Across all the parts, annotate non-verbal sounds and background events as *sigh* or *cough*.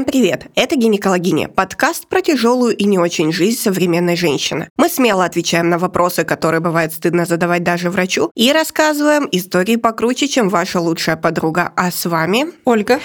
Всем привет! Это «Гинекологиня» – подкаст про тяжелую и не очень жизнь современной женщины. Мы смело отвечаем на вопросы, которые бывает стыдно задавать даже врачу, и рассказываем истории покруче, чем ваша лучшая подруга. А с вами Ольга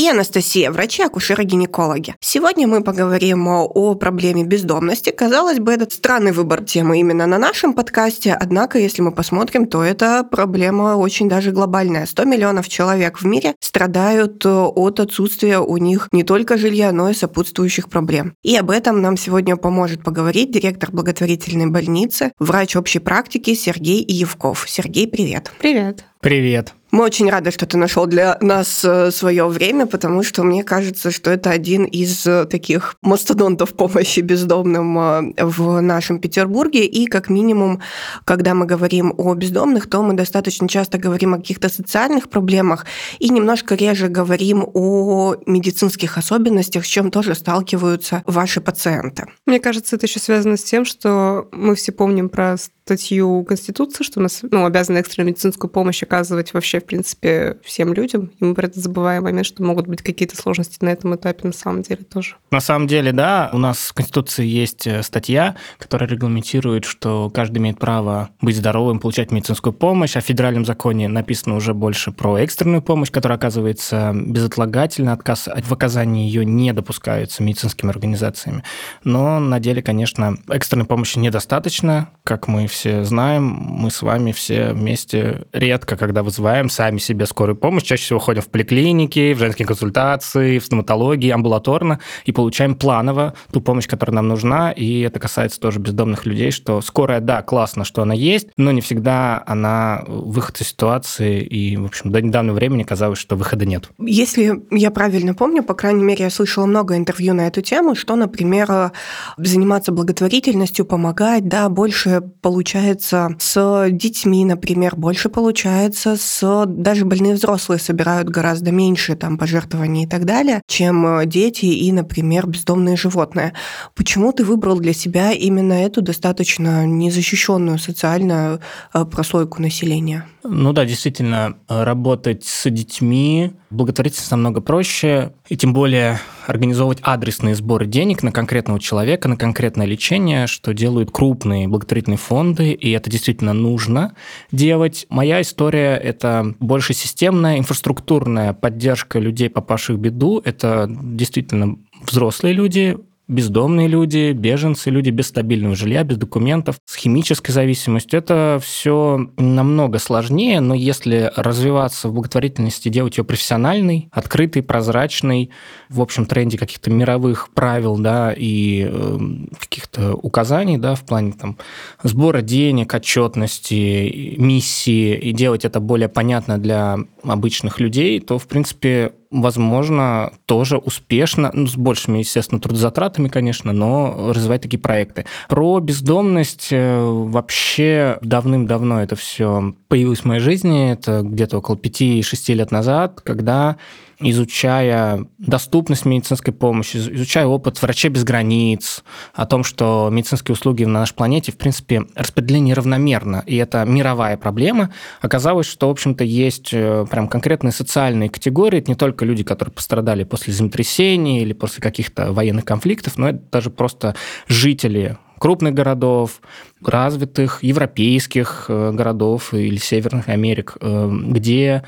и Анастасия, врачи-акушеры-гинекологи. Сегодня мы поговорим о проблеме бездомности. Казалось бы, это странный выбор темы именно на нашем подкасте, однако, если мы посмотрим, то это проблема очень даже глобальная. 100 миллионов человек в мире страдают от отсутствия у них не только жилья, но и сопутствующих проблем. И об этом нам сегодня поможет поговорить директор благотворительной больницы, врач общей практики Сергей Евков. Сергей, привет. Привет. Привет. Мы очень рады, что ты нашел для нас э, свое время, потому что мне кажется, что это один из э, таких мастодонтов помощи бездомным э, в нашем Петербурге. И как минимум, когда мы говорим о бездомных, то мы достаточно часто говорим о каких-то социальных проблемах и немножко реже говорим о медицинских особенностях, с чем тоже сталкиваются ваши пациенты. Мне кажется, это еще связано с тем, что мы все помним про статью Конституции, что у нас ну, обязаны экстренную медицинскую помощь оказывать вообще, в принципе, всем людям. И мы про это забываем момент, что могут быть какие-то сложности на этом этапе на самом деле тоже. На самом деле, да, у нас в Конституции есть э, статья, которая регламентирует, что каждый имеет право быть здоровым, получать медицинскую помощь, а в федеральном законе написано уже больше про экстренную помощь, которая оказывается безотлагательно, отказ в оказании ее не допускаются медицинскими организациями. Но на деле, конечно, экстренной помощи недостаточно, как мы все знаем, мы с вами все вместе редко, когда вызываем сами себе скорую помощь, чаще всего ходим в поликлиники, в женские консультации, в стоматологии, амбулаторно и получаем планово ту помощь, которая нам нужна, и это касается тоже бездомных людей, что скорая, да, классно, что она есть, но не всегда она выход из ситуации, и, в общем, до недавнего времени казалось, что выхода нет. Если я правильно помню, по крайней мере, я слышала много интервью на эту тему, что, например, заниматься благотворительностью, помогать, да, больше получается с детьми, например, больше получается с... Даже больные взрослые собирают гораздо меньше там пожертвований и так далее, чем э, дети и, например, бездомные животные. Почему ты выбрал для себя именно эту достаточно незащищенную социальную э, прослойку населения? Ну да, действительно, работать с детьми благотворительность намного проще, и тем более организовывать адресные сборы денег на конкретного человека, на конкретное лечение, что делают крупные благотворительные фонды, и это действительно нужно делать. Моя история – это больше системная, инфраструктурная поддержка людей, попавших в беду. Это действительно взрослые люди, бездомные люди, беженцы, люди без стабильного жилья, без документов, с химической зависимостью. Это все намного сложнее, но если развиваться в благотворительности, делать ее профессиональной, открытой, прозрачной, в общем тренде каких-то мировых правил, да, и э, каких-то указаний, да, в плане там сбора денег, отчетности, миссии, и делать это более понятно для обычных людей, то, в принципе, возможно, тоже успешно, ну, с большими, естественно, трудозатратами, конечно, но развивать такие проекты. Про бездомность э, вообще давным-давно это все появилось в моей жизни, это где-то около 5-6 лет назад, когда изучая доступность медицинской помощи, изучая опыт врачей без границ, о том, что медицинские услуги на нашей планете, в принципе, распределены неравномерно, и это мировая проблема, оказалось, что, в общем-то, есть э, прям конкретные социальные категории, это не только люди, которые пострадали после землетрясений или после каких-то военных конфликтов, но это даже просто жители крупных городов, развитых европейских э, городов или Северных Америк, э, где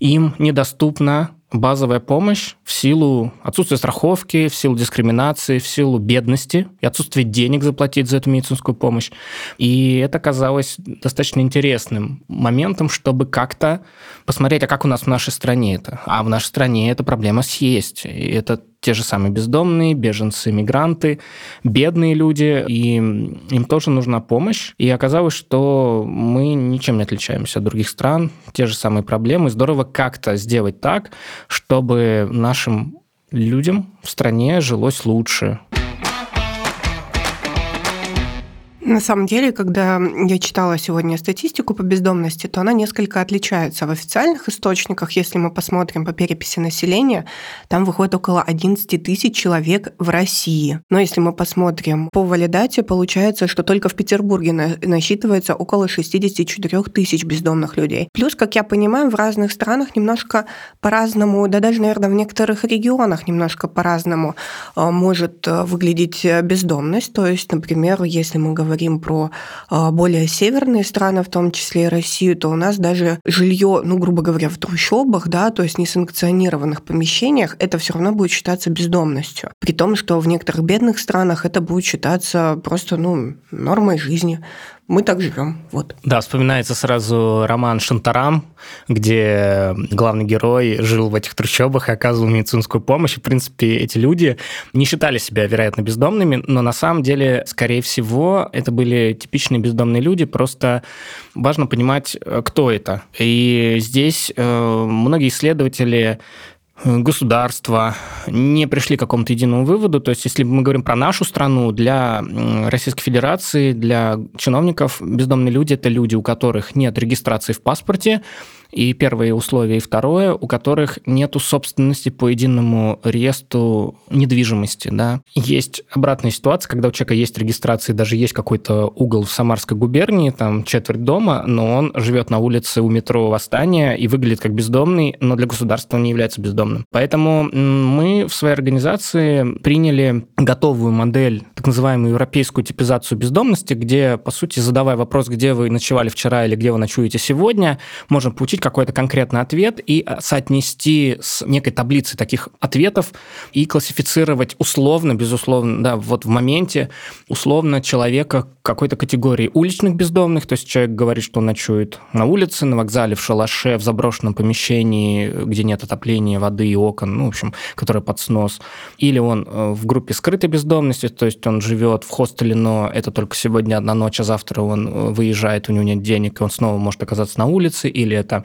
им недоступна базовая помощь в силу отсутствия страховки, в силу дискриминации, в силу бедности и отсутствия денег заплатить за эту медицинскую помощь. И это казалось достаточно интересным моментом, чтобы как-то посмотреть, а как у нас в нашей стране это. А в нашей стране эта проблема есть. И это те же самые бездомные, беженцы, мигранты, бедные люди, и им тоже нужна помощь. И оказалось, что мы ничем не отличаемся от других стран, те же самые проблемы. Здорово как-то сделать так, чтобы нашим людям в стране жилось лучше. На самом деле, когда я читала сегодня статистику по бездомности, то она несколько отличается. В официальных источниках, если мы посмотрим по переписи населения, там выходит около 11 тысяч человек в России. Но если мы посмотрим по валидате, получается, что только в Петербурге насчитывается около 64 тысяч бездомных людей. Плюс, как я понимаю, в разных странах немножко по-разному, да даже, наверное, в некоторых регионах немножко по-разному э, может э, выглядеть бездомность. То есть, например, если мы говорим говорим про а, более северные страны, в том числе и Россию, то у нас даже жилье, ну, грубо говоря, в трущобах, да, то есть несанкционированных помещениях, это все равно будет считаться бездомностью. При том, что в некоторых бедных странах это будет считаться просто, ну, нормой жизни мы так живем. Вот. Да, вспоминается сразу роман «Шантарам», где главный герой жил в этих трущобах и оказывал медицинскую помощь. в принципе, эти люди не считали себя, вероятно, бездомными, но на самом деле, скорее всего, это были типичные бездомные люди, просто важно понимать, кто это. И здесь э, многие исследователи государства не пришли к какому-то единому выводу. То есть, если мы говорим про нашу страну, для Российской Федерации, для чиновников бездомные люди – это люди, у которых нет регистрации в паспорте, и первое условие, и второе, у которых нет собственности по единому реестру недвижимости. Да. Есть обратная ситуация, когда у человека есть регистрация, даже есть какой-то угол в Самарской губернии, там четверть дома, но он живет на улице у метро Восстания и выглядит как бездомный, но для государства он не является бездомным. Поэтому мы в своей организации приняли готовую модель, так называемую европейскую типизацию бездомности, где, по сути, задавая вопрос, где вы ночевали вчера или где вы ночуете сегодня, можно получить какой-то конкретный ответ и э, соотнести с некой таблицей таких ответов и классифицировать условно, безусловно, да, вот в моменте условно человека какой-то категории уличных бездомных, то есть человек говорит, что он ночует на улице, на вокзале, в шалаше, в заброшенном помещении, где нет отопления, воды и окон, ну, в общем, которое под снос. Или он э, в группе скрытой бездомности, то есть он живет в хостеле, но это только сегодня одна ночь, а завтра он э, выезжает, у него нет денег, и он снова может оказаться на улице, или это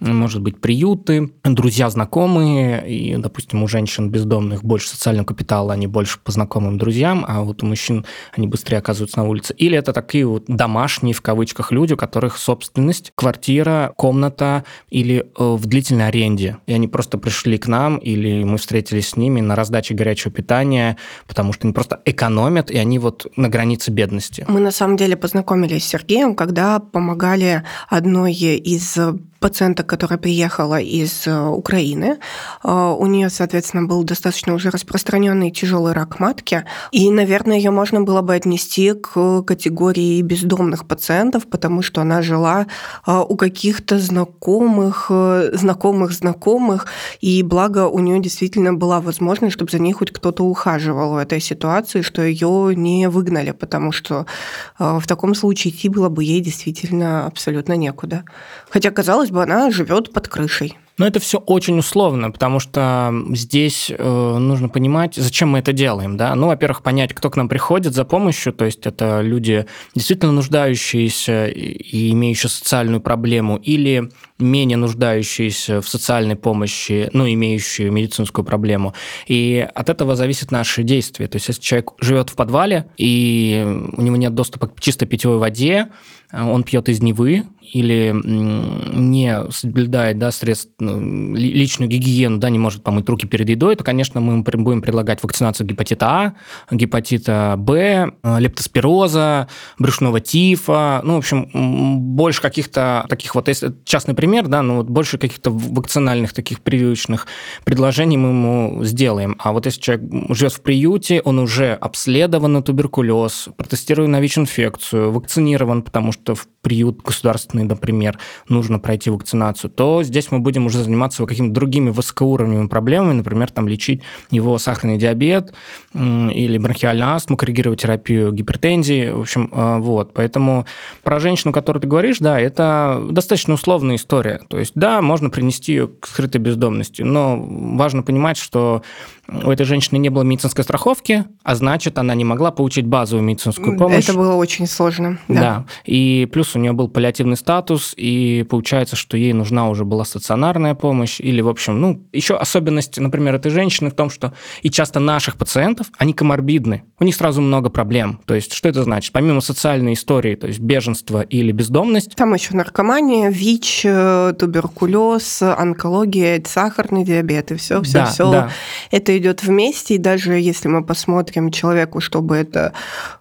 может быть, приюты, друзья, знакомые, и, допустим, у женщин бездомных больше социального капитала, они больше по знакомым друзьям, а вот у мужчин они быстрее оказываются на улице. Или это такие вот домашние, в кавычках, люди, у которых собственность, квартира, комната или э, в длительной аренде. И они просто пришли к нам, или мы встретились с ними на раздаче горячего питания, потому что они просто экономят, и они вот на границе бедности. Мы на самом деле познакомились с Сергеем, когда помогали одной из пациенток, которая приехала из э, Украины. Э, у нее, соответственно, был достаточно уже распространенный тяжелый рак матки. И, наверное, ее можно было бы отнести к категории бездомных пациентов, потому что она жила э, у каких-то знакомых, знакомых, знакомых. И благо у нее действительно была возможность, чтобы за ней хоть кто-то ухаживал в этой ситуации, что ее не выгнали, потому что в таком случае идти было бы ей действительно абсолютно некуда. Хотя, казалось бы, она живет под крышей. Но это все очень условно, потому что здесь э, нужно понимать, зачем мы это делаем. Да? Ну, во-первых, понять, кто к нам приходит за помощью, то есть это люди действительно нуждающиеся и имеющие социальную проблему, или менее нуждающиеся в социальной помощи, ну, имеющие медицинскую проблему. И от этого зависит наши действия. То есть если человек живет в подвале, и у него нет доступа к чистой питьевой воде, он пьет из Невы или не соблюдает да, средств, ну, личную гигиену, да, не может помыть руки перед едой, то, конечно, мы будем предлагать вакцинацию гепатита А, гепатита Б, лептоспироза, брюшного тифа, ну, в общем, больше каких-то таких вот, если частный пример, да, ну, вот больше каких-то вакцинальных таких прививочных предложений мы ему сделаем. А вот если человек живет в приюте, он уже обследован на туберкулез, протестирован на ВИЧ-инфекцию, вакцинирован, потому что в приют государственный, например, нужно пройти вакцинацию, то здесь мы будем уже заниматься какими-то другими высокоуровневыми проблемами, например, там лечить его сахарный диабет или бронхиальную астму, коррегировать терапию гипертензии, в общем, э, вот. Поэтому про женщину, которую ты говоришь, да, это достаточно условная история. То есть, да, можно принести ее к скрытой бездомности, но важно понимать, что у этой женщины не было медицинской страховки, а значит, она не могла получить базовую медицинскую помощь. Это было очень сложно. Да. да. И плюс у нее был паллиативный статус, и получается, что ей нужна уже была стационарная помощь, или, в общем, ну, еще особенность, например, этой женщины в том, что и часто наших пациентов, они коморбидны, у них сразу много проблем. То есть, что это значит? Помимо социальной истории, то есть беженство или бездомность. Там еще наркомания, ВИЧ, э, туберкулез, онкология, сахарный диабет и все, все, Да, все. да. Это идет вместе, и даже если мы посмотрим человеку, чтобы это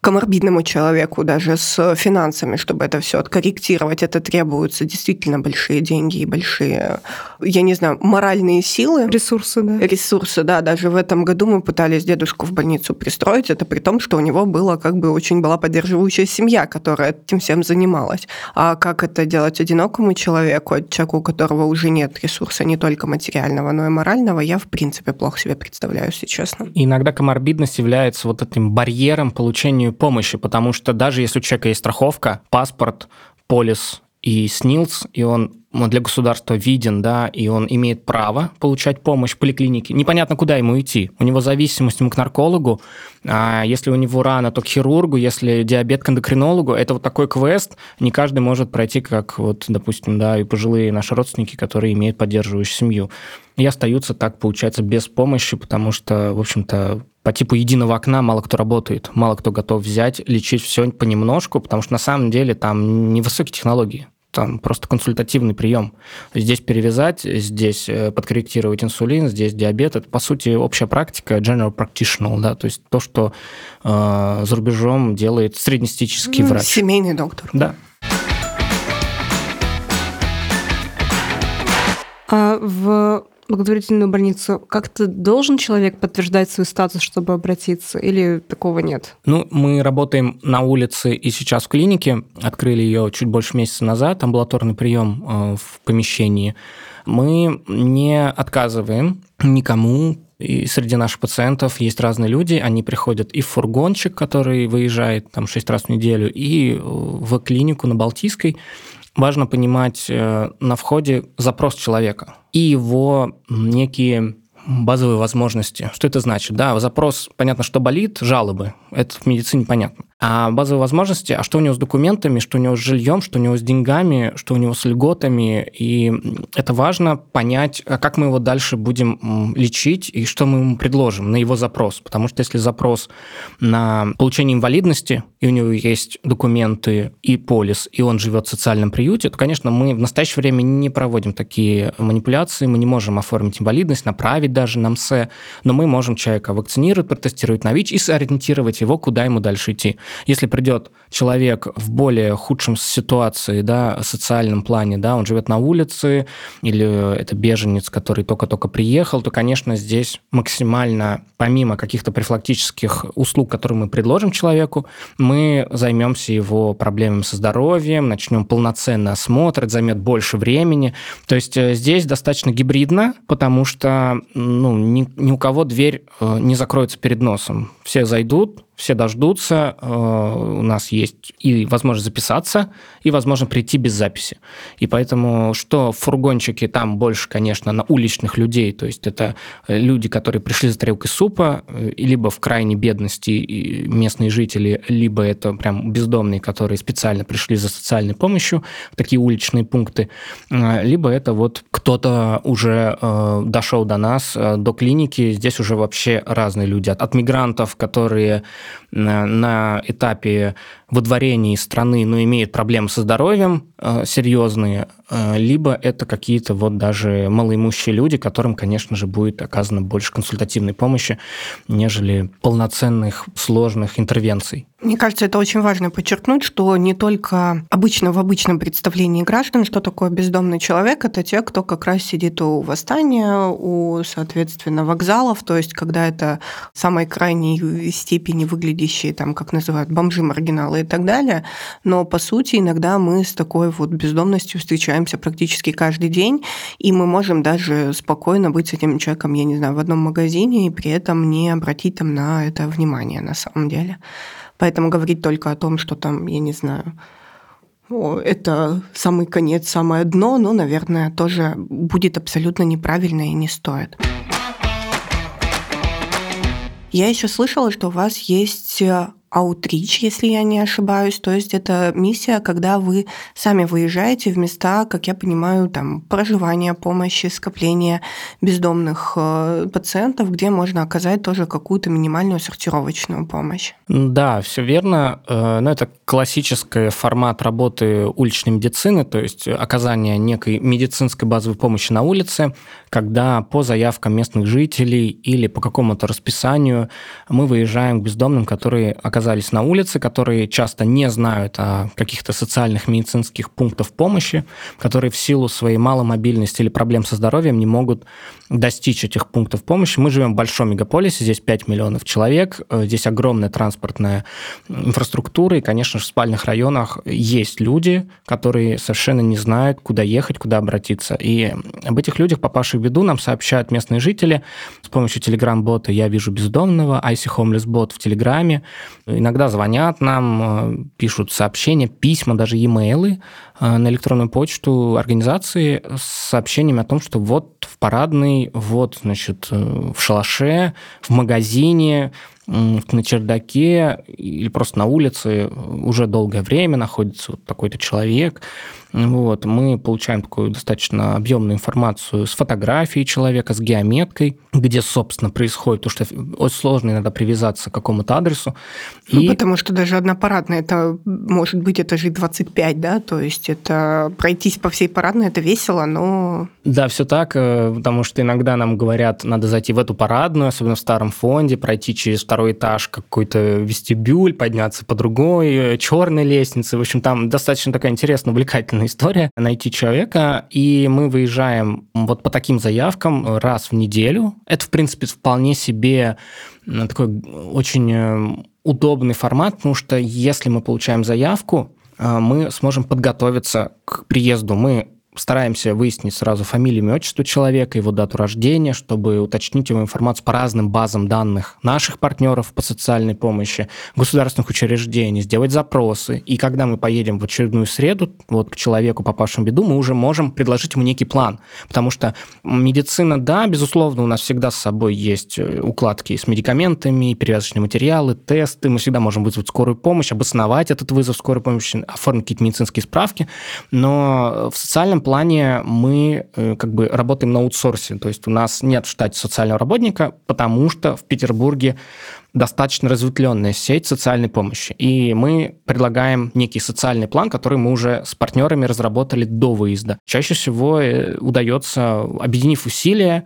коморбидному человеку, даже с финансами, чтобы это все откорректировать, это требуются действительно большие деньги и большие, я не знаю, моральные силы. Ресурсы, да. Ресурсы, да, даже в этом году мы пытались дедушку в больницу пристроить, это при том, что у него было как бы очень была поддерживающая семья, которая этим всем занималась. А как это делать одинокому человеку, человеку, у которого уже нет ресурса не только материального, но и морального, я в принципе плохо себе представляю, если честно. Иногда коморбидность является вот этим барьером получению помощи, потому что даже если у человека есть страховка, паспорт, полис и СНИЛС, и он для государства виден, да, и он имеет право получать помощь в поликлинике. Непонятно, куда ему идти. У него зависимость ему к наркологу, а если у него рана, то к хирургу, если диабет к эндокринологу. Это вот такой квест, не каждый может пройти, как вот, допустим, да, и пожилые наши родственники, которые имеют поддерживающую семью. И остаются так, получается, без помощи, потому что, в общем-то, по типу единого окна мало кто работает, мало кто готов взять, лечить все понемножку, потому что на самом деле там невысокие технологии там просто консультативный прием. Здесь перевязать, здесь э, подкорректировать инсулин, здесь диабет. Это, по сути, общая практика, general practitioner, да, то есть то, что э, за рубежом делает среднестатистический Ну, врач. Семейный доктор. Да. А в благотворительную больницу как-то должен человек подтверждать свой статус, чтобы обратиться, или такого нет? Ну, мы работаем на улице и сейчас в клинике. Открыли ее чуть больше месяца назад, амбулаторный прием э, в помещении. Мы не отказываем никому. И среди наших пациентов есть разные люди. Они приходят и в фургончик, который выезжает там 6 раз в неделю, и э, в клинику на Балтийской. Важно понимать э, на входе запрос человека и его некие базовые возможности. Что это значит? Да, запрос, понятно, что болит, жалобы. Это в медицине понятно. А базовые возможности, а что у него с документами, что у него с жильем, что у него с деньгами, что у него с льготами. И это важно понять, а как мы его дальше будем лечить и что мы ему предложим на его запрос. Потому что если запрос на получение инвалидности, и у него есть документы и полис, и он живет в социальном приюте, то, конечно, мы в настоящее время не проводим такие манипуляции, мы не можем оформить инвалидность, направить даже на МСЭ, но мы можем человека вакцинировать, протестировать на ВИЧ и сориентировать его, куда ему дальше идти. Если придет человек в более худшем ситуации, да, социальном плане, да, он живет на улице, или это беженец, который только-только приехал, то, конечно, здесь максимально, помимо каких-то профилактических услуг, которые мы предложим человеку, мы займемся его проблемами со здоровьем, начнем полноценный осмотр, это займет больше времени. То есть э, здесь достаточно гибридно, потому что ну, ни, ни у кого дверь э, не закроется перед носом. Все зайдут, все дождутся, э, у нас есть и возможность записаться, и возможно прийти без записи. И поэтому, что в фургончике, там больше, конечно, на уличных людей, то есть это люди, которые пришли за тарелкой супа, либо в крайней бедности местные жители, либо это прям бездомные, которые специально пришли за социальной помощью, такие уличные пункты, либо это вот кто-то уже дошел до нас, до клиники, здесь уже вообще разные люди, от, от мигрантов, которые на этапе выдворения из страны, но имеют проблемы со здоровьем э, серьезные, э, либо это какие-то вот даже малоимущие люди, которым, конечно же, будет оказана больше консультативной помощи, нежели полноценных сложных интервенций. Мне кажется, это очень важно подчеркнуть, что не только обычно в обычном представлении граждан, что такое бездомный человек, это те, кто как раз сидит у восстания, у, соответственно, вокзалов, то есть когда это в самой крайней степени выглядящие, там, как называют, бомжи-маргиналы и так далее. Но, по сути, иногда мы с такой вот бездомностью встречаемся практически каждый день, и мы можем даже спокойно быть с этим человеком, я не знаю, в одном магазине, и при этом не обратить там на это внимание на самом деле. Поэтому говорить только о том, что там, я не знаю, о, это самый конец, самое дно, ну, наверное, тоже будет абсолютно неправильно и не стоит. Я еще слышала, что у вас есть аутрич, если я не ошибаюсь. То есть это миссия, когда вы сами выезжаете в места, как я понимаю, там проживания, помощи, скопления бездомных э, пациентов, где можно оказать тоже какую-то минимальную сортировочную помощь. Да, все верно. Э, но это классический формат работы уличной медицины, то есть оказание некой медицинской базовой помощи на улице, когда по заявкам местных жителей или по какому-то расписанию мы выезжаем к бездомным, которые оказались на улице, которые часто не знают о каких-то социальных медицинских пунктах помощи, которые в силу своей маломобильности или проблем со здоровьем не могут достичь этих пунктов помощи. Мы живем в большом мегаполисе, здесь 5 миллионов человек, э, здесь огромная транспортная инфраструктура, и, конечно же, в спальных районах есть люди, которые совершенно не знают, куда ехать, куда обратиться. И об этих людях, попавших в беду, нам сообщают местные жители с помощью телеграм-бота «Я вижу бездомного», IC Homeless бот в Телеграме. Иногда звонят нам, э, пишут сообщения, письма, даже e-mailы э, на электронную почту организации с сообщениями о том, что вот в парадный, вот, значит, э, в шалаше, в магазине, на чердаке или просто на улице уже долгое время находится вот такой-то человек, вот, мы получаем такую достаточно объемную информацию с фотографией человека, с геометкой, где, собственно, происходит, то, что очень сложно иногда привязаться к какому-то адресу. Ну, и... потому что даже одна парадная, это может быть этажей 25, да, то есть это пройтись по всей парадной, это весело, но... Да, все так, э, потому что иногда нам говорят, надо зайти в эту парадную, особенно в старом фонде, пройти через второй этаж какой-то вестибюль, подняться по другой э, черной лестнице. В общем, там достаточно такая интересная, увлекательная история найти человека, и мы выезжаем вот по таким заявкам раз в неделю. Это, в принципе, вполне себе такой очень э, удобный формат, потому что если мы получаем заявку, э, мы сможем подготовиться к приезду. Мы стараемся выяснить сразу фамилию, имя, отчество человека, его дату рождения, чтобы уточнить его информацию по разным базам данных наших партнеров по социальной помощи, государственных учреждений, сделать запросы. И когда мы поедем в очередную среду вот к человеку, попавшему в беду, мы уже можем предложить ему некий план. Потому что медицина, да, безусловно, у нас всегда с собой есть э, укладки с медикаментами, перевязочные материалы, тесты. Мы всегда можем вызвать скорую помощь, обосновать этот вызов скорой помощи, оформить какие-то медицинские справки. Но в социальном плане мы э, как бы работаем на аутсорсе, то есть у нас нет в штате социального работника, потому что в Петербурге достаточно разветвленная сеть социальной помощи. И мы предлагаем некий социальный план, который мы уже с партнерами разработали до выезда. Чаще всего э, удается, объединив усилия,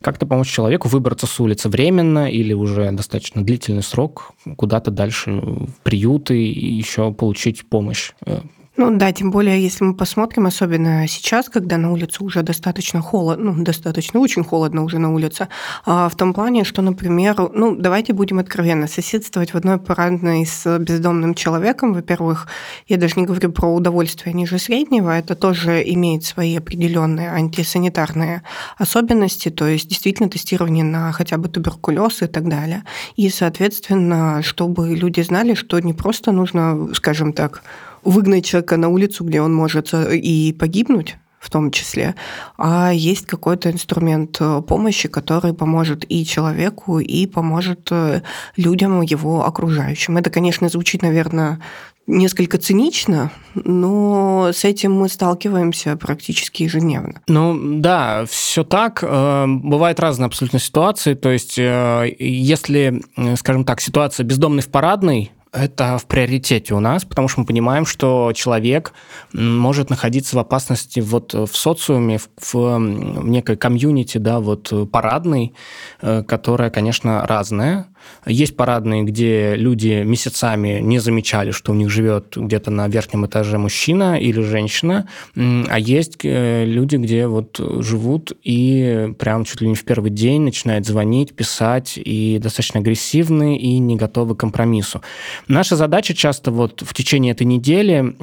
как-то помочь человеку выбраться с улицы временно или уже достаточно длительный срок куда-то дальше в приюты и еще получить помощь э, ну да, тем более, если мы посмотрим, особенно сейчас, когда на улице уже достаточно холодно, ну, достаточно, очень холодно уже на улице, а, в том плане, что, например, ну, давайте будем откровенны, соседствовать в одной парадной с бездомным человеком, во-первых, я даже не говорю про удовольствие ниже среднего, это тоже имеет свои определенные антисанитарные особенности, то есть действительно тестирование на хотя бы туберкулез и так далее. И, соответственно, чтобы люди знали, что не просто нужно, скажем так, выгнать человека на улицу, где он может э, и погибнуть, в том числе, а есть какой-то инструмент э, помощи, который поможет и человеку, и поможет э, людям, его окружающим. Это, конечно, звучит, наверное, несколько цинично, но с этим мы сталкиваемся практически ежедневно. Ну да, все так. Бывают разные абсолютно ситуации. То есть, если, скажем так, ситуация бездомный в парадной, это в приоритете у нас, потому что мы понимаем, что человек может находиться в опасности вот в социуме, в, в некой комьюнити, да, вот парадной, э, которая, конечно, разная. Есть парадные, где люди месяцами не замечали, что у них живет где-то на верхнем этаже мужчина или женщина, а есть э, люди, где вот живут и прям чуть ли не в первый день начинают звонить, писать и достаточно агрессивны и не готовы к компромиссу. Наша задача часто вот в течение этой недели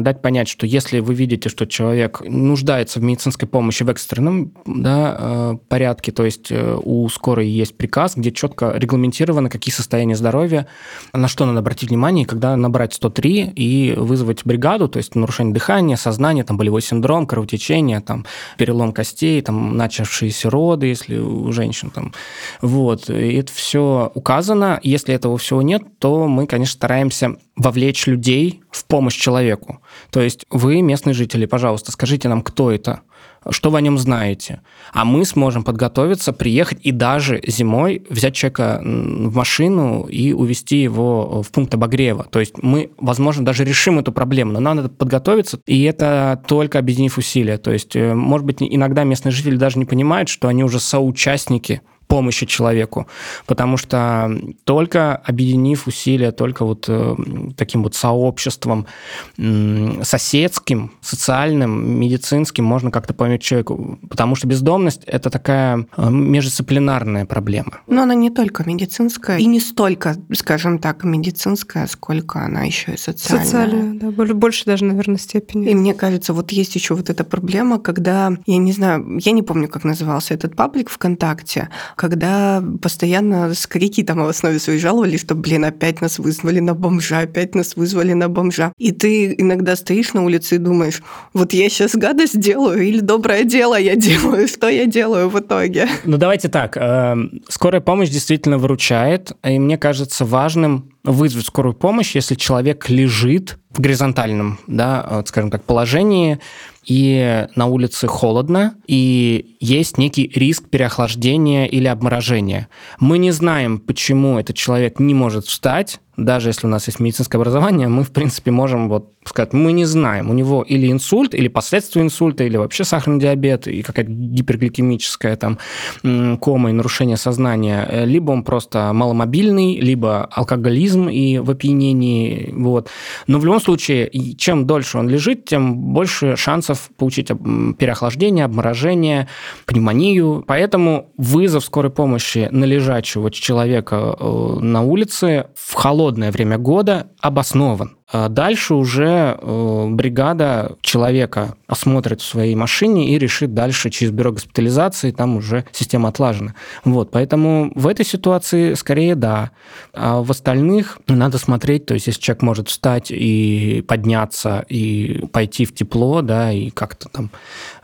дать понять, что если вы видите, что человек нуждается в медицинской помощи в экстренном да, э, порядке, то есть э, у скорой есть приказ, где четко регламентируется диагностировано, какие состояния здоровья, на что надо обратить внимание, когда набрать 103 и вызвать бригаду, то есть нарушение дыхания, сознания, там болевой синдром, кровотечение, там перелом костей, там начавшиеся роды, если у женщин там. Вот. И это все указано. Если этого всего нет, то мы, конечно, стараемся вовлечь людей в помощь человеку. То есть вы, местные жители, пожалуйста, скажите нам, кто это, что вы о нем знаете. А мы сможем подготовиться, приехать и даже зимой взять человека в машину и увезти его в пункт обогрева. То есть мы, возможно, даже решим эту проблему, но нам надо подготовиться, и это только объединив усилия. То есть, э, может быть, иногда местные жители даже не понимают, что они уже соучастники помощи человеку, потому что только объединив усилия, только вот э, таким вот сообществом соседским, социальным, медицинским можно как-то помочь человеку, потому что бездомность – это такая э, междисциплинарная проблема. Но она не только медицинская, и не столько, скажем так, медицинская, сколько она еще и социальная. Социальная, да, больше даже, наверное, степени. И мне кажется, вот есть еще вот эта проблема, когда, я не знаю, я не помню, как назывался этот паблик ВКонтакте, когда постоянно скрики там в основе своей жаловались, что, блин, опять нас вызвали на бомжа, опять нас вызвали на бомжа. И ты иногда стоишь на улице и думаешь, вот я сейчас гадость делаю или доброе дело я делаю, *laughs* что я делаю в итоге? Ну, давайте так. Эм, скорая помощь действительно выручает, и мне кажется важным вызвать скорую помощь, если человек лежит в горизонтальном, да, вот, скажем так, положении, и на улице холодно, и есть некий риск переохлаждения или обморожения. Мы не знаем, почему этот человек не может встать, даже если у нас есть медицинское образование, мы, в принципе, можем вот сказать, мы не знаем, у него или инсульт, или последствия инсульта, или вообще сахарный диабет, и какая-то гипергликемическая там кома и нарушение сознания, э, либо он просто маломобильный, либо алкоголизм и в опьянении, вот. Но в любом случае, чем дольше он лежит, тем больше шансов получить переохлаждение, обморожение, пневмонию. Поэтому вызов скорой помощи на лежачего человека э, на улице в холодное время года обоснован. А дальше уже э, бригада человека осмотрит в своей машине и решит дальше через бюро госпитализации, там уже система отлажена. Вот, поэтому в этой ситуации скорее да. А в остальных надо смотреть, то есть если человек может встать и подняться, и пойти в тепло, да, и как-то там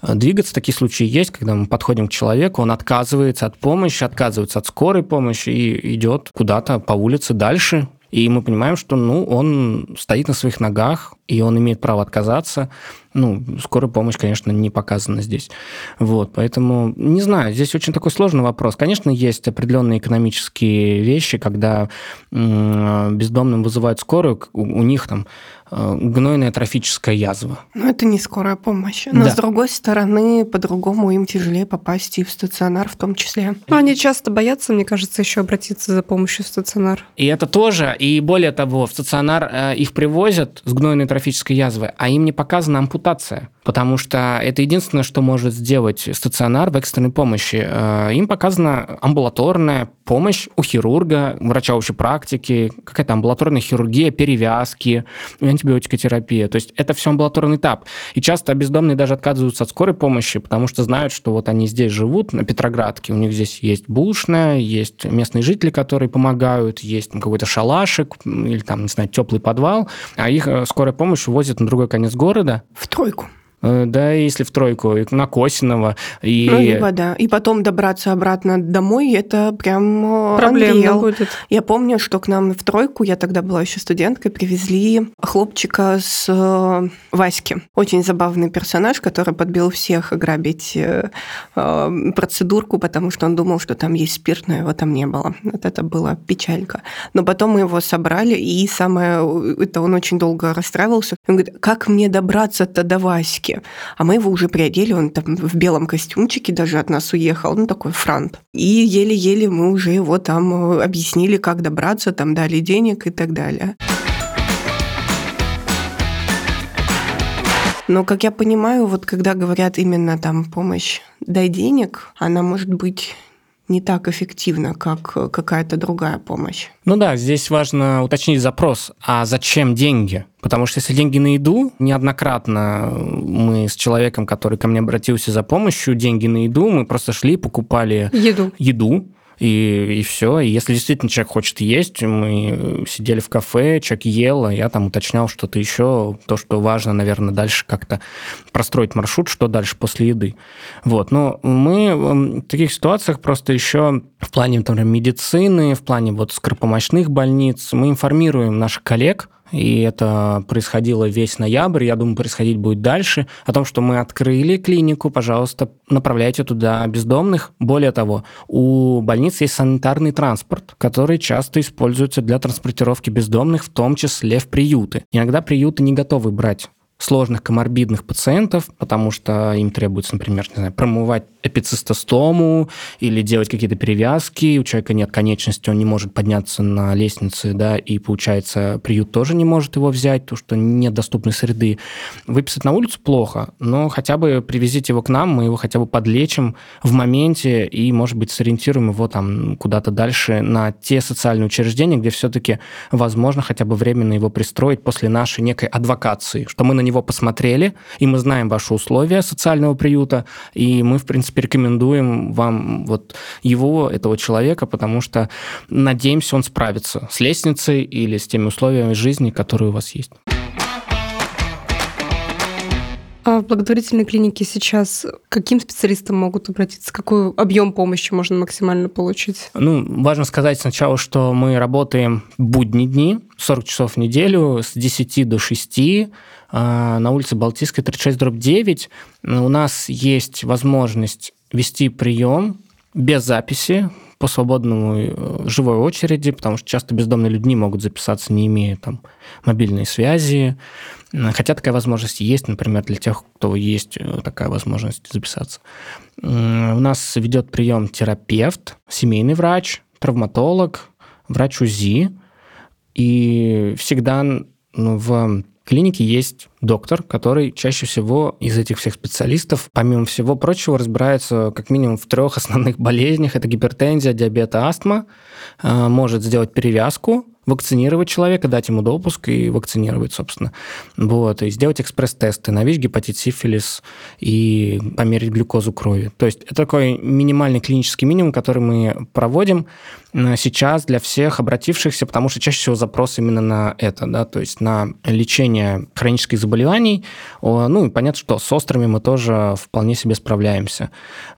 э, двигаться, такие случаи есть, когда мы подходим к человеку, он отказывается от помощи, отказывается от скорой помощи и идет куда-то по улице дальше, и мы понимаем, что ну, он стоит на своих ногах, и он имеет право отказаться. Ну, скорая помощь, конечно, не показана здесь. Вот, поэтому, не знаю, здесь очень такой сложный вопрос. Конечно, есть определенные экономические вещи, когда бездомным вызывают скорую, у них там Э, гнойная трофическая язва. Но это не скорая помощь. Но, да. с другой стороны, по-другому им тяжелее попасть и в стационар в том числе. Ну, они часто боятся, мне кажется, еще обратиться за помощью в стационар. И это тоже. И более того, в стационар э, их привозят с гнойной трофической язвой, а им не показана ампутация. Потому что это единственное, что может сделать стационар в экстренной помощи. Э, им показана амбулаторная помощь у хирурга, врача общей практики, какая-то амбулаторная хирургия, перевязки, антибиотикотерапия. То есть это все амбулаторный этап. И часто бездомные даже отказываются от скорой помощи, потому что знают, что вот они здесь живут, на Петроградке, у них здесь есть булочная, есть местные жители, которые помогают, есть какой-то шалашик или там, не знаю, теплый подвал, а их э, скорая помощь увозит на другой конец города. В тройку. Э, да, если в тройку, на Косинова. И... Ну, либо, да. И потом добраться обратно домой, это прям э, Проблемно будет. Я помню, что к нам в тройку, я тогда была еще студенткой, привезли хлопчика с э, Васьки. Очень забавный персонаж, который подбил всех ограбить процедурку, потому что он думал, что там есть спирт, но его там не было. Вот это была печалька. Но потом мы его собрали, и самое... Это он очень долго расстраивался. Он говорит, как мне добраться-то до Васьки? Америке. А мы его уже приодели, он там в белом костюмчике даже от нас уехал, ну такой франт. И еле-еле мы уже его там э, объяснили, как добраться, там дали денег и так далее. Но, как я понимаю, вот когда говорят именно там помощь, дай денег, она может быть не так эффективно, как какая-то другая помощь. Ну да, здесь важно уточнить запрос. А зачем деньги? Потому что если деньги на еду, неоднократно мы с человеком, который ко мне обратился за помощью, деньги на еду, мы просто шли, покупали еду. еду и, и все. И если действительно человек хочет есть, мы сидели в кафе, человек ел, а я там уточнял что-то еще, то, что важно, наверное, дальше как-то простроить маршрут, что дальше после еды. Вот. Но мы в таких ситуациях просто еще в плане, например, медицины, в плане вот скоропомощных больниц, мы информируем наших коллег, и это происходило весь ноябрь, я думаю, происходить будет дальше, о том, что мы открыли клинику, пожалуйста, направляйте туда бездомных. Более того, у больниц есть санитарный транспорт, который часто используется для транспортировки бездомных, в том числе в приюты. Иногда приюты не готовы брать сложных коморбидных пациентов, потому что им требуется, например, не знаю, промывать эпицистостому или делать какие-то перевязки, у человека нет конечности, он не может подняться на лестнице, да, и, получается, приют тоже не может его взять, потому что нет доступной среды. Выписать на улицу плохо, но хотя бы привезите его к нам, мы его хотя бы подлечим в моменте и, может быть, сориентируем его там куда-то дальше на те социальные учреждения, где все-таки возможно хотя бы временно его пристроить после нашей некой адвокации, что мы на него посмотрели, и мы знаем ваши условия социального приюта, и мы, в принципе, рекомендуем вам вот его, этого человека, потому что надеемся, он справится с лестницей или с теми условиями жизни, которые у вас есть. А в благотворительной клинике сейчас каким специалистам могут обратиться? Какой объем помощи можно максимально получить? Ну, важно сказать сначала, что мы работаем будни дни, 40 часов в неделю, с 10 до 6, а, на улице Балтийской, 36, дробь 9. У нас есть возможность вести прием без записи, по свободному э, живой очереди, потому что часто бездомные люди не могут записаться, не имея там мобильной связи. Хотя такая возможность есть, например, для тех, кто есть э, такая возможность записаться. У нас ведет прием терапевт, семейный врач, травматолог, врач УЗИ. И всегда ну, в клинике есть доктор, который чаще всего из этих всех специалистов, помимо всего прочего, разбирается как минимум в трех основных *laughs* болезнях. Это гипертензия, диабет, астма. Э, может сделать перевязку, вакцинировать человека, дать ему допуск и вакцинировать, собственно. Вот, и сделать экспресс-тесты на ВИЧ, гепатит, сифилис и померить глюкозу крови. То есть это такой минимальный клинический минимум, который мы проводим э, сейчас для всех обратившихся, потому что чаще всего запрос именно на это, да, то есть на лечение хронических заболеваний. Ну, и понятно, что с острыми мы тоже вполне себе справляемся,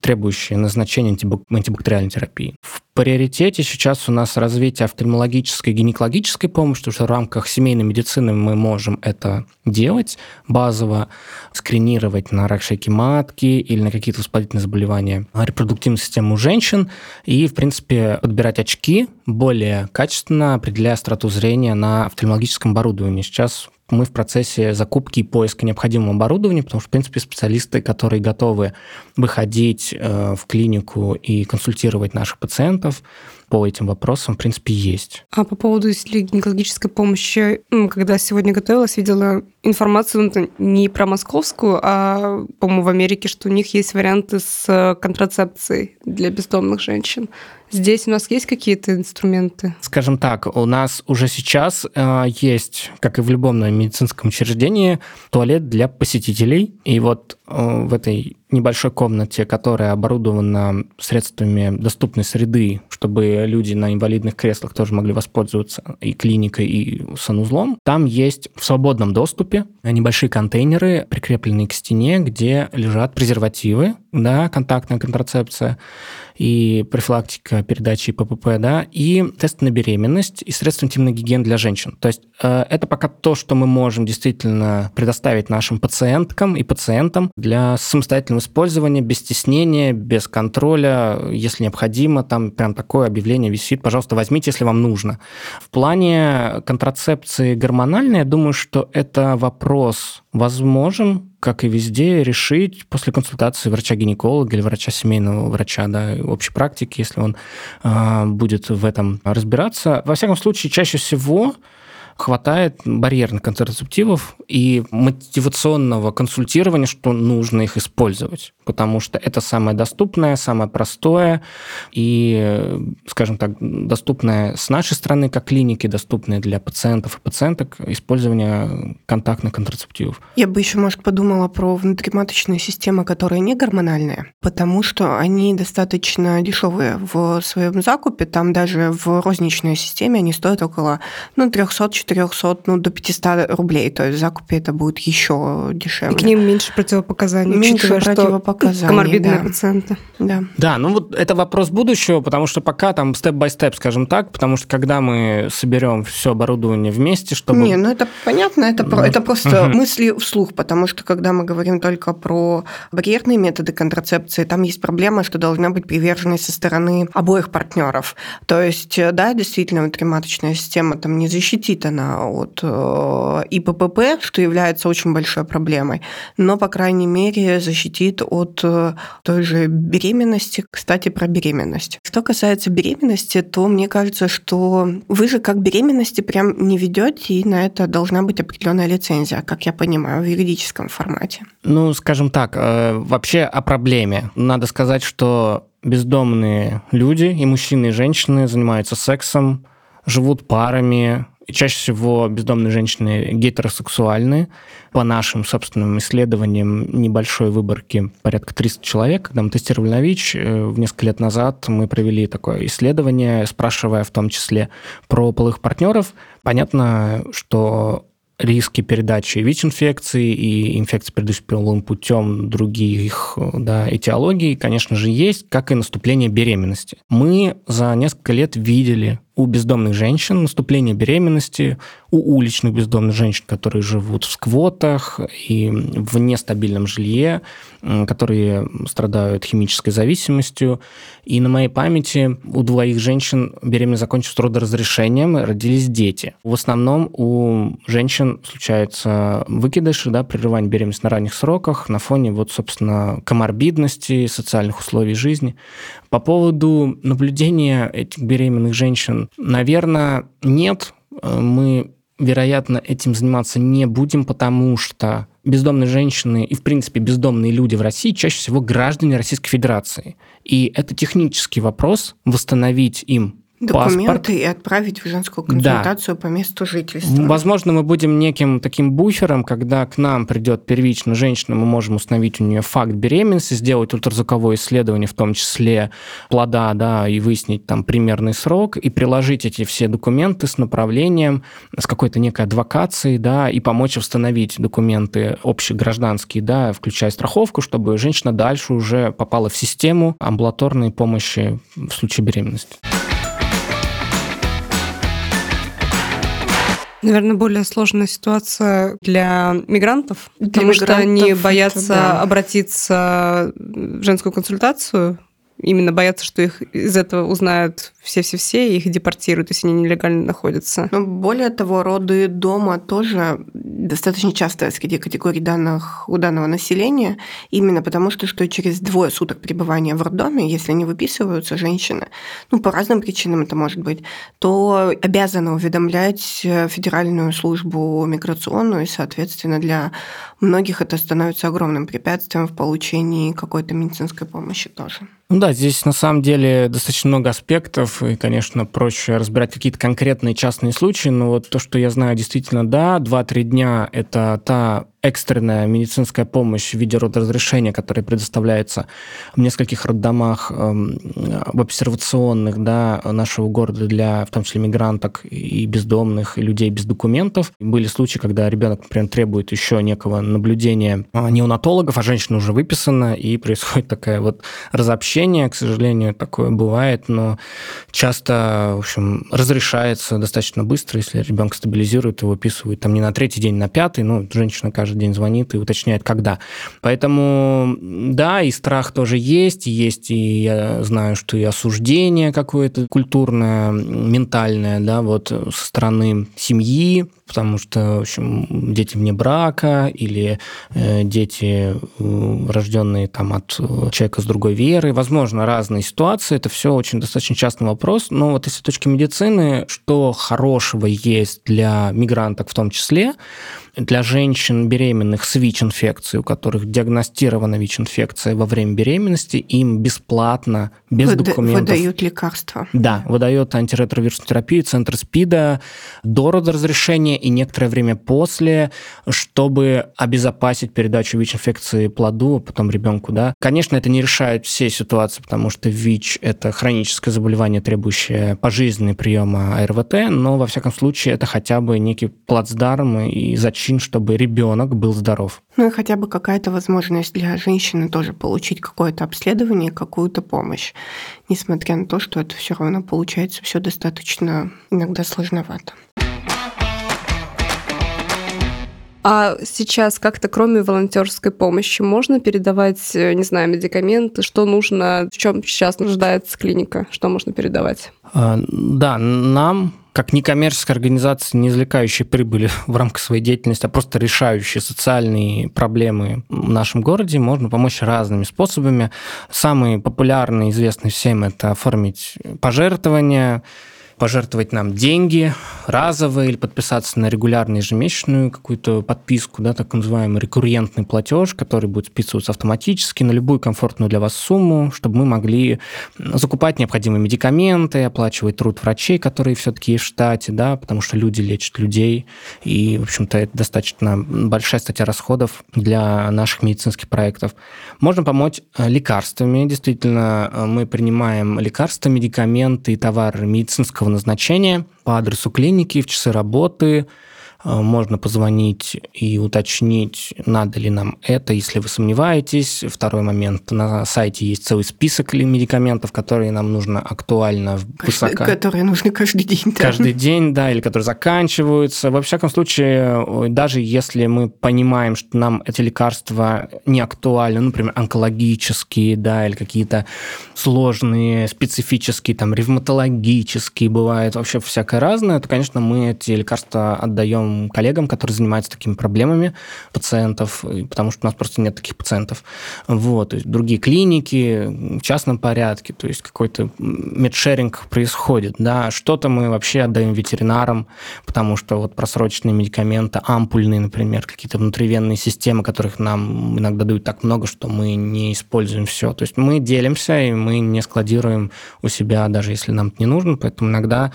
требующие назначения антибактериальной терапии. В приоритете сейчас у нас развитие офтальмологической и гинекологической помощи, потому что в рамках семейной медицины мы можем это делать базово, скринировать на рак шейки матки или на какие-то воспалительные заболевания репродуктивной системы у женщин и, в принципе, подбирать очки более качественно, определяя остроту зрения на офтальмологическом оборудовании. Сейчас мы в процессе закупки и поиска необходимого оборудования, потому что, в принципе, специалисты, которые готовы выходить э, в клинику и консультировать наших пациентов, по этим вопросам, в принципе, есть. А по поводу гинекологической помощи, когда сегодня готовилась, видела информацию ну, не про московскую, а, по-моему, в Америке, что у них есть варианты с контрацепцией для бездомных женщин. Здесь у нас есть какие-то инструменты? Скажем так, у нас уже сейчас э, есть, как и в любом медицинском учреждении, туалет для посетителей. И вот э, в этой небольшой комнате, которая оборудована средствами доступной среды, чтобы люди на инвалидных креслах тоже могли воспользоваться и клиникой, и санузлом, там есть в свободном доступе небольшие контейнеры, прикрепленные к стене, где лежат презервативы, да, контактная контрацепция и профилактика передачи ППП, да, и тест на беременность и средства интимной гигиены для женщин. То есть э, это пока то, что мы можем действительно предоставить нашим пациенткам и пациентам для самостоятельного использования, без стеснения, без контроля, если необходимо, там прям такое объявление висит, пожалуйста, возьмите, если вам нужно. В плане контрацепции гормональной, я думаю, что это вопрос возможен, как и везде, решить после консультации врача-гинеколога или врача семейного врача, да, общей практики, если он э, будет в этом разбираться. Во всяком случае, чаще всего хватает барьерных контрацептивов и мотивационного консультирования, что нужно их использовать. Потому что это самое доступное, самое простое и, скажем так, доступное с нашей стороны как клиники, доступное для пациентов и пациенток использование контактных контрацептивов. Я бы еще, может, подумала про внутриматочные системы, которые не гормональные, потому что они достаточно дешевые в своем закупе. Там даже в розничной системе они стоят около ну, 300-400, ну, до 500 рублей. То есть в закупе это будет еще дешевле. И к ним меньше противопоказаний, меньше противопоказаний показаний. Коморбидные да. пациенты. Да. да, ну вот это вопрос будущего, потому что пока там степ-бай-степ, скажем так, потому что когда мы соберем все оборудование вместе, чтобы... Не, ну это понятно, это, ну, это просто угу. мысли вслух, потому что когда мы говорим только про барьерные методы контрацепции, там есть проблема, что должна быть приверженность со стороны обоих партнеров. То есть, да, действительно, внутриматочная система там не защитит она от э, ИППП, что является очень большой проблемой, но, по крайней мере, защитит от от э, той же беременности. Кстати, про беременность. Что касается беременности, то мне кажется, что вы же как беременности прям не ведете, и на это должна быть определенная лицензия, как я понимаю, в юридическом формате. Ну, скажем так, э, вообще о проблеме. Надо сказать, что бездомные люди, и мужчины, и женщины, занимаются сексом, живут парами, Чаще всего бездомные женщины гетеросексуальны. По нашим собственным исследованиям небольшой выборки, порядка 300 человек, когда мы тестировали на ВИЧ, э, несколько лет назад мы провели такое исследование, спрашивая в том числе про полых партнеров. Понятно, что риски передачи ВИЧ-инфекции и инфекции, передающейся половым путем других да, этиологий, конечно же, есть, как и наступление беременности. Мы за несколько лет видели у бездомных женщин наступление беременности, у уличных бездомных женщин, которые живут в сквотах и в нестабильном жилье, которые страдают химической зависимостью. И на моей памяти у двоих женщин беременность закончилась родоразрешением, родились дети. В основном у женщин случаются выкидыши, да, прерывание беременности на ранних сроках на фоне, вот, собственно, коморбидности, социальных условий жизни. По поводу наблюдения этих беременных женщин, наверное, нет. Мы, вероятно, этим заниматься не будем, потому что бездомные женщины и, в принципе, бездомные люди в России чаще всего граждане Российской Федерации. И это технический вопрос восстановить им Документы паспорт. и отправить в женскую консультацию да. по месту жительства. Возможно, мы будем неким таким буфером, когда к нам придет первично женщина, мы можем установить у нее факт беременности, сделать ультразвуковое исследование, в том числе плода, да, и выяснить там примерный срок, и приложить эти все документы с направлением, с какой-то некой адвокацией, да, и помочь установить документы общегражданские, да, включая страховку, чтобы женщина дальше уже попала в систему амбулаторной помощи в случае беременности. Наверное, более сложная ситуация для мигрантов, для потому мигрантов, что они боятся да. обратиться в женскую консультацию, именно боятся, что их из этого узнают все-все-все, и их депортируют, если они нелегально находятся. Но более того, роды дома тоже достаточно часто среди категорий данных у данного населения, именно потому что, что через двое суток пребывания в роддоме, если не выписываются женщины, ну, по разным причинам это может быть, то обязаны уведомлять Федеральную службу миграционную, и, соответственно, для многих это становится огромным препятствием в получении какой-то медицинской помощи тоже. Ну да, здесь на самом деле достаточно много аспектов, и, конечно, проще разбирать какие-то конкретные частные случаи, но вот то, что я знаю, действительно, да, 2-3 дня – это та экстренная медицинская помощь в виде родоразрешения, которая предоставляется в нескольких роддомах эм, в обсервационных да, нашего города для, в том числе, мигранток и бездомных, и людей без документов. Были случаи, когда ребенок, например, требует еще некого наблюдения а, неонатологов, а женщина уже выписана, и происходит такое вот разобщение. К сожалению, такое бывает, но часто, в общем, разрешается достаточно быстро, если ребенка стабилизируют, его выписывают там не на третий день, на пятый, ну, женщина каждый каждый день звонит и уточняет, когда. Поэтому, да, и страх тоже есть, есть и я знаю, что и осуждение какое-то культурное, ментальное, да, вот со стороны семьи, потому что, в общем, дети вне брака или э, дети, э, рожденные там от э, человека с другой верой, возможно, разные ситуации, это все очень достаточно частный вопрос, но вот если с точки медицины, что хорошего есть для мигранток в том числе, для женщин беременных с ВИЧ-инфекцией, у которых диагностирована ВИЧ-инфекция во время беременности, им бесплатно, без Выда- документов... Выдают лекарства. Да, выдает антиретровирусную терапию, центр СПИДа. До разрешения и некоторое время после, чтобы обезопасить передачу ВИЧ-инфекции плоду, а потом ребенку. Да. Конечно, это не решает все ситуации, потому что ВИЧ – это хроническое заболевание, требующее пожизненный приема АРВТ, но, во всяком случае, это хотя бы некий плацдарм и причин, чтобы ребенок был здоров. Ну и хотя бы какая-то возможность для женщины тоже получить какое-то обследование, какую-то помощь, несмотря на то, что это все равно получается все достаточно иногда сложновато. А сейчас как-то кроме волонтерской помощи можно передавать, э, не знаю, медикаменты? Что нужно, в чем сейчас нуждается клиника? Что можно передавать? А, да, нам как некоммерческая организация, не извлекающая прибыли *laughs* в рамках своей деятельности, а просто решающая социальные проблемы в нашем городе, можно помочь разными способами. Самый популярный, известный всем, это оформить пожертвования, пожертвовать нам деньги разовые или подписаться на регулярную ежемесячную какую-то подписку, да, так называемый рекуррентный платеж, который будет списываться автоматически на любую комфортную для вас сумму, чтобы мы могли закупать необходимые медикаменты, оплачивать труд врачей, которые все-таки есть в штате, да, потому что люди лечат людей, и, в общем-то, это достаточно большая статья расходов для наших медицинских проектов. Можно помочь э, лекарствами. Действительно, э, мы принимаем лекарства, медикаменты и товары медицинского назначения по адресу клиники в часы работы – можно позвонить и уточнить, надо ли нам это, если вы сомневаетесь. Второй момент, на сайте есть целый список медикаментов, которые нам нужно актуально высоко. Которые нужны каждый день. Да. Каждый день, да, или которые заканчиваются. Во всяком случае, даже если мы понимаем, что нам эти лекарства не актуальны, ну, например, онкологические, да, или какие-то сложные, специфические, там, ревматологические, бывает вообще всякое разное, то, конечно, мы эти лекарства отдаем коллегам, которые занимаются такими проблемами пациентов, потому что у нас просто нет таких пациентов. Вот, то есть другие клиники в частном порядке, то есть какой-то медшеринг происходит, да, что-то мы вообще отдаем ветеринарам, потому что вот просроченные медикаменты, ампульные, например, какие-то внутривенные системы, которых нам иногда дают так много, что мы не используем все. То есть мы делимся, и мы не складируем у себя, даже если нам это не нужно, поэтому иногда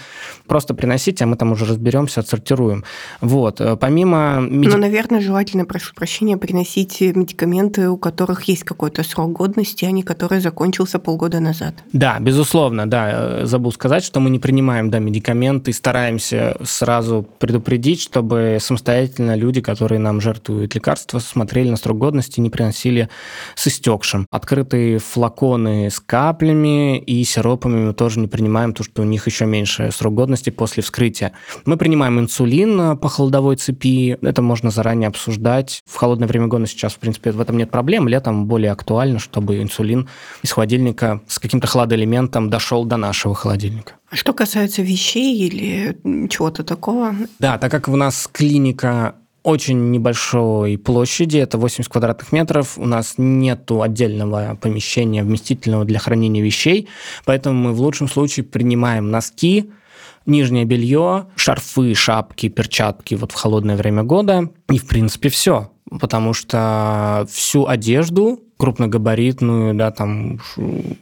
просто приносите, а мы там уже разберемся, отсортируем. Вот. Э, помимо... Меди... Ну, наверное, желательно, прошу прощения, приносить медикаменты, у которых есть какой-то срок годности, а не который закончился полгода назад. Да, безусловно, да. Э, забыл сказать, что мы не принимаем да, медикаменты, стараемся сразу предупредить, чтобы самостоятельно люди, которые нам жертвуют лекарства, смотрели на срок годности, не приносили с истекшим. Открытые флаконы с каплями и сиропами мы тоже не принимаем, потому что у них еще меньше срок годности после вскрытия. Мы принимаем инсулин по холодовой цепи. Это можно заранее обсуждать. В холодное время года сейчас, в принципе, в этом нет проблем. Летом более актуально, чтобы инсулин из холодильника с каким-то хладоэлементом дошел до нашего холодильника. А что касается вещей или чего-то такого? Да, так как у нас клиника очень небольшой площади, это 80 квадратных метров. У нас нету отдельного помещения вместительного для хранения вещей, поэтому мы в лучшем случае принимаем носки, нижнее белье, шарфы, шапки, перчатки вот в холодное время года. И, в принципе, все. Потому что всю одежду крупногабаритную, да, там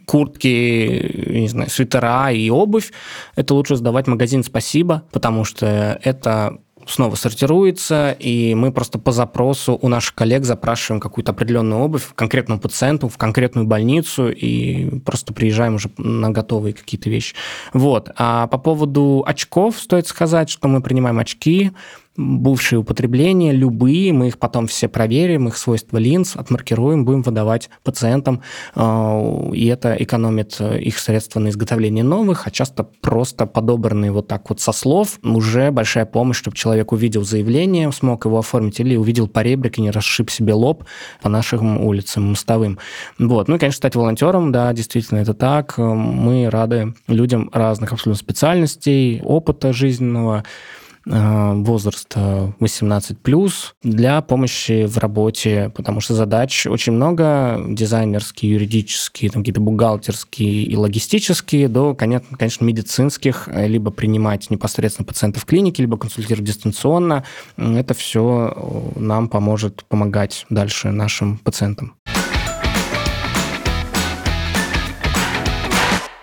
куртки, не знаю, свитера и обувь, это лучше сдавать в магазин «Спасибо», потому что это снова сортируется, и мы просто по запросу у наших коллег запрашиваем какую-то определенную обувь конкретному пациенту, в конкретную больницу, и просто приезжаем уже на готовые какие-то вещи. Вот. А по поводу очков стоит сказать, что мы принимаем очки, бывшие употребления, любые, мы их потом все проверим, их свойства линз, отмаркируем, будем выдавать пациентам, э, и это экономит их средства на изготовление новых, а часто просто подобранные вот так вот со слов, уже большая помощь, чтобы человек увидел заявление, смог его оформить, или увидел поребрик и не расшиб себе лоб по нашим улицам мостовым. Вот. Ну и, конечно, стать волонтером, да, действительно, это так. Мы рады людям разных абсолютно специальностей, опыта жизненного, возраста 18+, для помощи в работе, потому что задач очень много, дизайнерские, юридические, там какие-то бухгалтерские и логистические, до, конечно, медицинских, либо принимать непосредственно пациентов в клинике, либо консультировать дистанционно. Это все нам поможет помогать дальше нашим пациентам.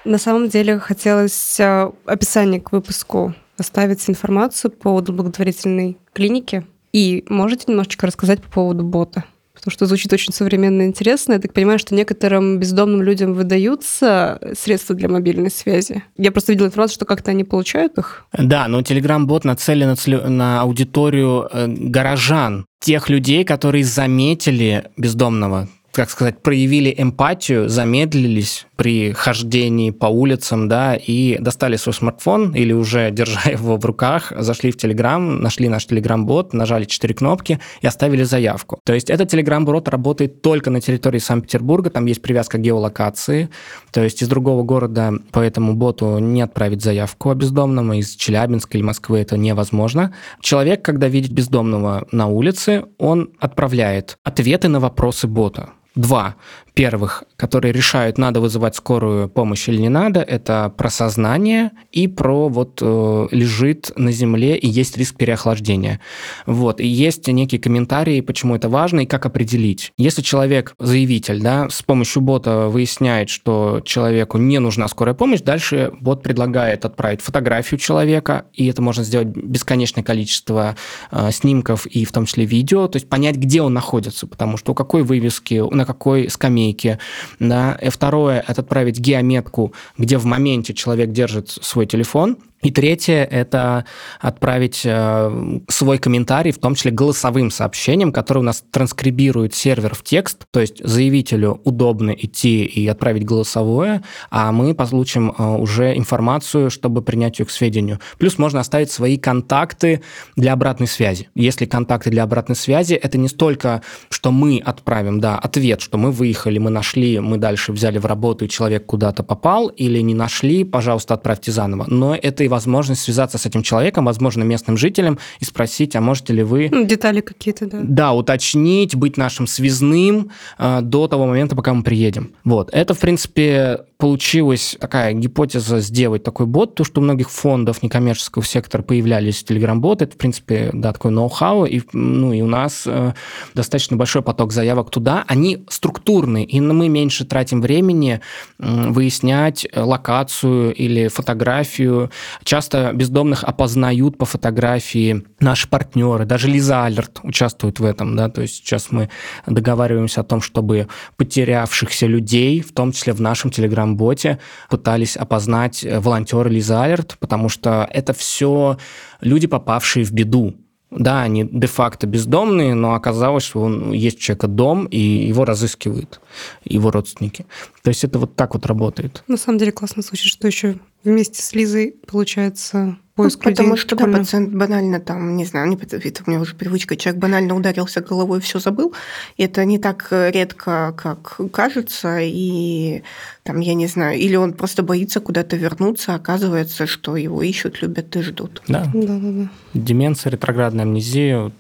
На самом деле хотелось э, описание к выпуску оставить информацию по поводу благотворительной клиники. И можете немножечко рассказать по поводу бота? Потому что звучит очень современно и интересно. Я так понимаю, что некоторым бездомным людям выдаются средства для мобильной связи. Я просто видела информацию, что как-то они получают их. Да, но Telegram-бот нацелен на аудиторию э, горожан, тех людей, которые заметили бездомного, как сказать, проявили эмпатию, замедлились, при хождении по улицам, да, и достали свой смартфон или уже *laughs* держа его в руках, зашли в Telegram, нашли наш Telegram-бот, нажали четыре кнопки и оставили заявку. То есть этот Telegram-бот работает только на территории Санкт-Петербурга, там есть привязка к геолокации, то есть из другого города по этому боту не отправить заявку о бездомном, из Челябинска или Москвы это невозможно. Человек, когда видит бездомного на улице, он отправляет ответы на вопросы бота. Два первых, которые решают, надо вызывать скорую помощь или не надо, это про сознание и про вот э, лежит на земле и есть риск переохлаждения. Вот. И есть некие комментарии, почему это важно и как определить. Если человек, заявитель, да, с помощью бота выясняет, что человеку не нужна скорая помощь, дальше бот предлагает отправить фотографию человека, и это можно сделать бесконечное количество э, снимков и в том числе видео, то есть понять, где он находится, потому что у какой вывески, на какой скамейке. Да. И второе – это отправить геометку, где в моменте человек держит свой телефон, и третье – это отправить э, свой комментарий, в том числе голосовым сообщением, который у нас транскрибирует сервер в текст, то есть заявителю удобно идти и отправить голосовое, а мы получим э, уже информацию, чтобы принять ее к сведению. Плюс можно оставить свои контакты для обратной связи. Если контакты для обратной связи, это не столько, что мы отправим, да, ответ, что мы выехали, мы нашли, мы дальше взяли в работу, и человек куда-то попал, или не нашли, пожалуйста, отправьте заново. Но это и возможность связаться с этим человеком, возможно, местным жителем, и спросить, а можете ли вы... Ну, детали какие-то, да. Да, уточнить, быть нашим связным э, до того момента, пока мы приедем. Вот. Это, в принципе, получилась такая гипотеза сделать такой бот, то, что у многих фондов некоммерческого сектора появлялись Telegram-боты, это, в принципе, да, такой ноу-хау, и, ну, и у нас э, достаточно большой поток заявок туда, они структурные, и мы меньше тратим времени э, выяснять локацию или фотографию, Часто бездомных опознают по фотографии наши партнеры, даже Лиза Алерт участвует в этом, да, то есть сейчас мы договариваемся о том, чтобы потерявшихся людей, в том числе в нашем телеграм-боте, пытались опознать волонтеры Лиза Алерт, потому что это все люди, попавшие в беду, да, они де-факто бездомные, но оказалось, что он, есть у человека дом, и его разыскивают его родственники. То есть это вот так вот работает. На самом деле классно слышать, что еще вместе с Лизой, получается, поиск ну, потому людей. что, да, пациент банально там, не знаю, не, это у меня уже привычка, человек банально ударился головой и все забыл. И это не так редко, как кажется, и там, я не знаю, или он просто боится куда-то вернуться, оказывается, что его ищут, любят и ждут. Да. Да, да, да. Деменция, ретроградная амнезия,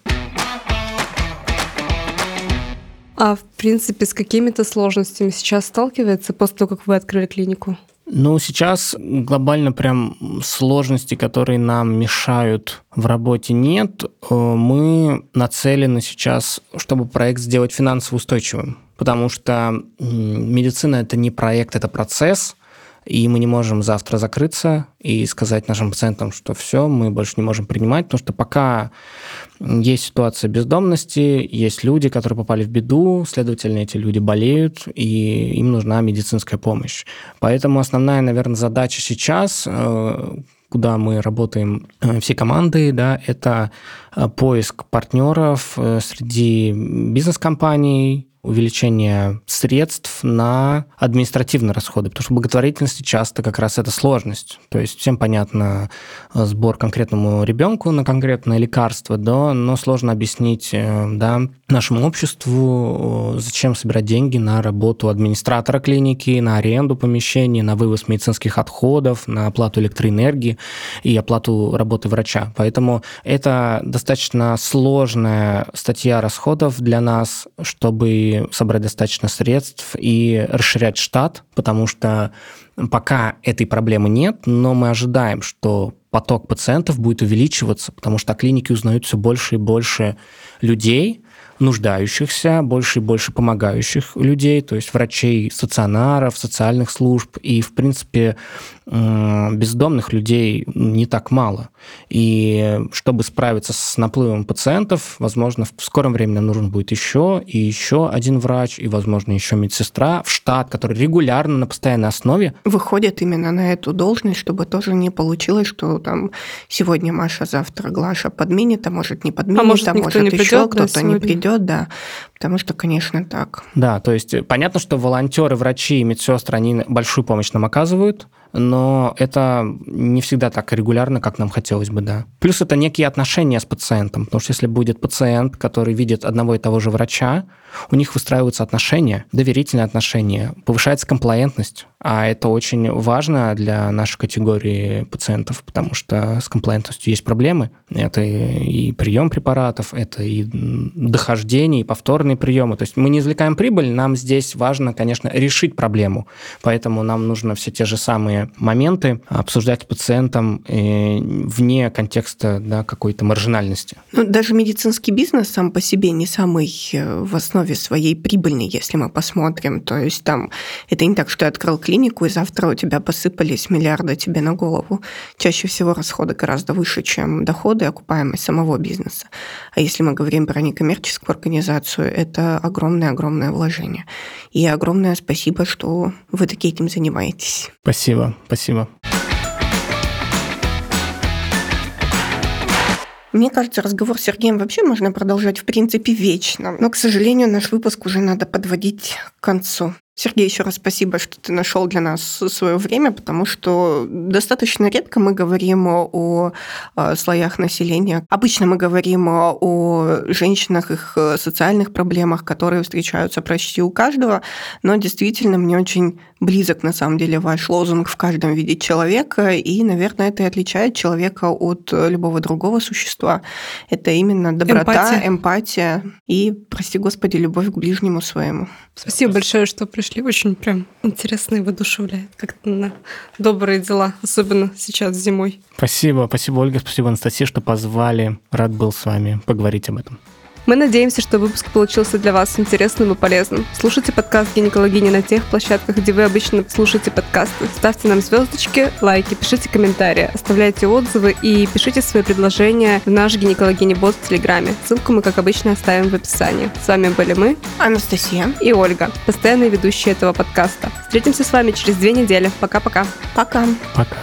а в принципе с какими-то сложностями сейчас сталкивается после того, как вы открыли клинику? Ну, сейчас глобально прям сложностей, которые нам мешают в работе, нет. Э, мы нацелены сейчас, чтобы проект сделать финансово устойчивым. Потому что медицина – это не проект, это процесс – и мы не можем завтра закрыться и сказать нашим пациентам, что все, мы больше не можем принимать, потому что пока есть ситуация бездомности, есть люди, которые попали в беду, следовательно, эти люди болеют, и им нужна медицинская помощь. Поэтому основная, наверное, задача сейчас э, куда мы работаем э, все команды, да, это э, поиск партнеров среди бизнес-компаний, увеличение средств на административные расходы, потому что в благотворительности часто как раз это сложность. То есть всем понятно э, сбор конкретному ребенку на конкретное лекарство, да, но сложно объяснить э, да, нашему обществу, зачем собирать деньги на работу администратора клиники, на аренду помещений, на вывоз медицинских отходов, на оплату электроэнергии и оплату работы врача. Поэтому это достаточно сложная статья расходов для нас, чтобы собрать достаточно средств и расширять штат, потому что пока этой проблемы нет, но мы ожидаем, что поток пациентов будет увеличиваться, потому что о клинике узнают все больше и больше людей, нуждающихся, больше и больше помогающих людей, то есть врачей, стационаров, социальных служб. И, в принципе, бездомных людей не так мало. И чтобы справиться с наплывом пациентов, возможно, в скором времени нужен будет еще и еще один врач, и, возможно, еще медсестра в штат, который регулярно на постоянной основе выходит именно на эту должность, чтобы тоже не получилось, что там сегодня Маша, завтра Глаша подменит, а может не подменит, а может, а может еще кто-то не придет, да. Потому что, конечно, так. Да, то есть понятно, что волонтеры, врачи и медсестры, они большую помощь нам оказывают, но это не всегда так регулярно, как нам хотелось бы, да. Плюс это некие отношения с пациентом, потому что если будет пациент, который видит одного и того же врача, у них выстраиваются отношения, доверительные отношения, повышается комплаентность, а это очень важно для нашей категории пациентов, потому что с комплаентностью есть проблемы. Это и прием препаратов, это и дохождение, и повторные приемы. То есть мы не извлекаем прибыль, нам здесь важно, конечно, решить проблему. Поэтому нам нужно все те же самые моменты обсуждать с пациентом э, вне контекста да, какой-то маржинальности. Ну, даже медицинский бизнес сам по себе не самый э, в основе своей прибыльный, если мы посмотрим. То есть там это не так, что я открыл клинику, клинику, и завтра у тебя посыпались миллиарды тебе на голову. Чаще всего расходы гораздо выше, чем доходы, окупаемость самого бизнеса. А если мы говорим про некоммерческую организацию, это огромное-огромное вложение. И огромное спасибо, что вы таки этим занимаетесь. Спасибо, спасибо. Мне кажется, разговор с Сергеем вообще можно продолжать, в принципе, вечно. Но, к сожалению, наш выпуск уже надо подводить к концу. Сергей, еще раз спасибо, что ты нашел для нас свое время, потому что достаточно редко мы говорим о, о слоях населения. Обычно мы говорим о женщинах, их социальных проблемах, которые встречаются почти у каждого, но действительно мне очень близок на самом деле ваш лозунг «в каждом виде человека», и, наверное, это и отличает человека от любого другого существа. Это именно доброта, эмпатия, эмпатия и, прости господи, любовь к ближнему своему. Спасибо большое, что пришли. Очень прям интересно и воодушевляет как-то на добрые дела, особенно сейчас зимой. Спасибо, спасибо, Ольга, спасибо, Анастасия, что позвали. Рад был с вами поговорить об этом. Мы надеемся, что выпуск получился для вас интересным и полезным. Слушайте подкаст «Гинекологини» на тех площадках, где вы обычно слушаете подкасты. Ставьте нам звездочки, лайки, пишите комментарии, оставляйте отзывы и пишите свои предложения в наш «Гинекологини-бот» в Телеграме. Ссылку мы, как обычно, оставим в описании. С вами были мы, Анастасия и Ольга, постоянные ведущие этого подкаста. Встретимся с вами через две недели. Пока-пока. Пока. Пока.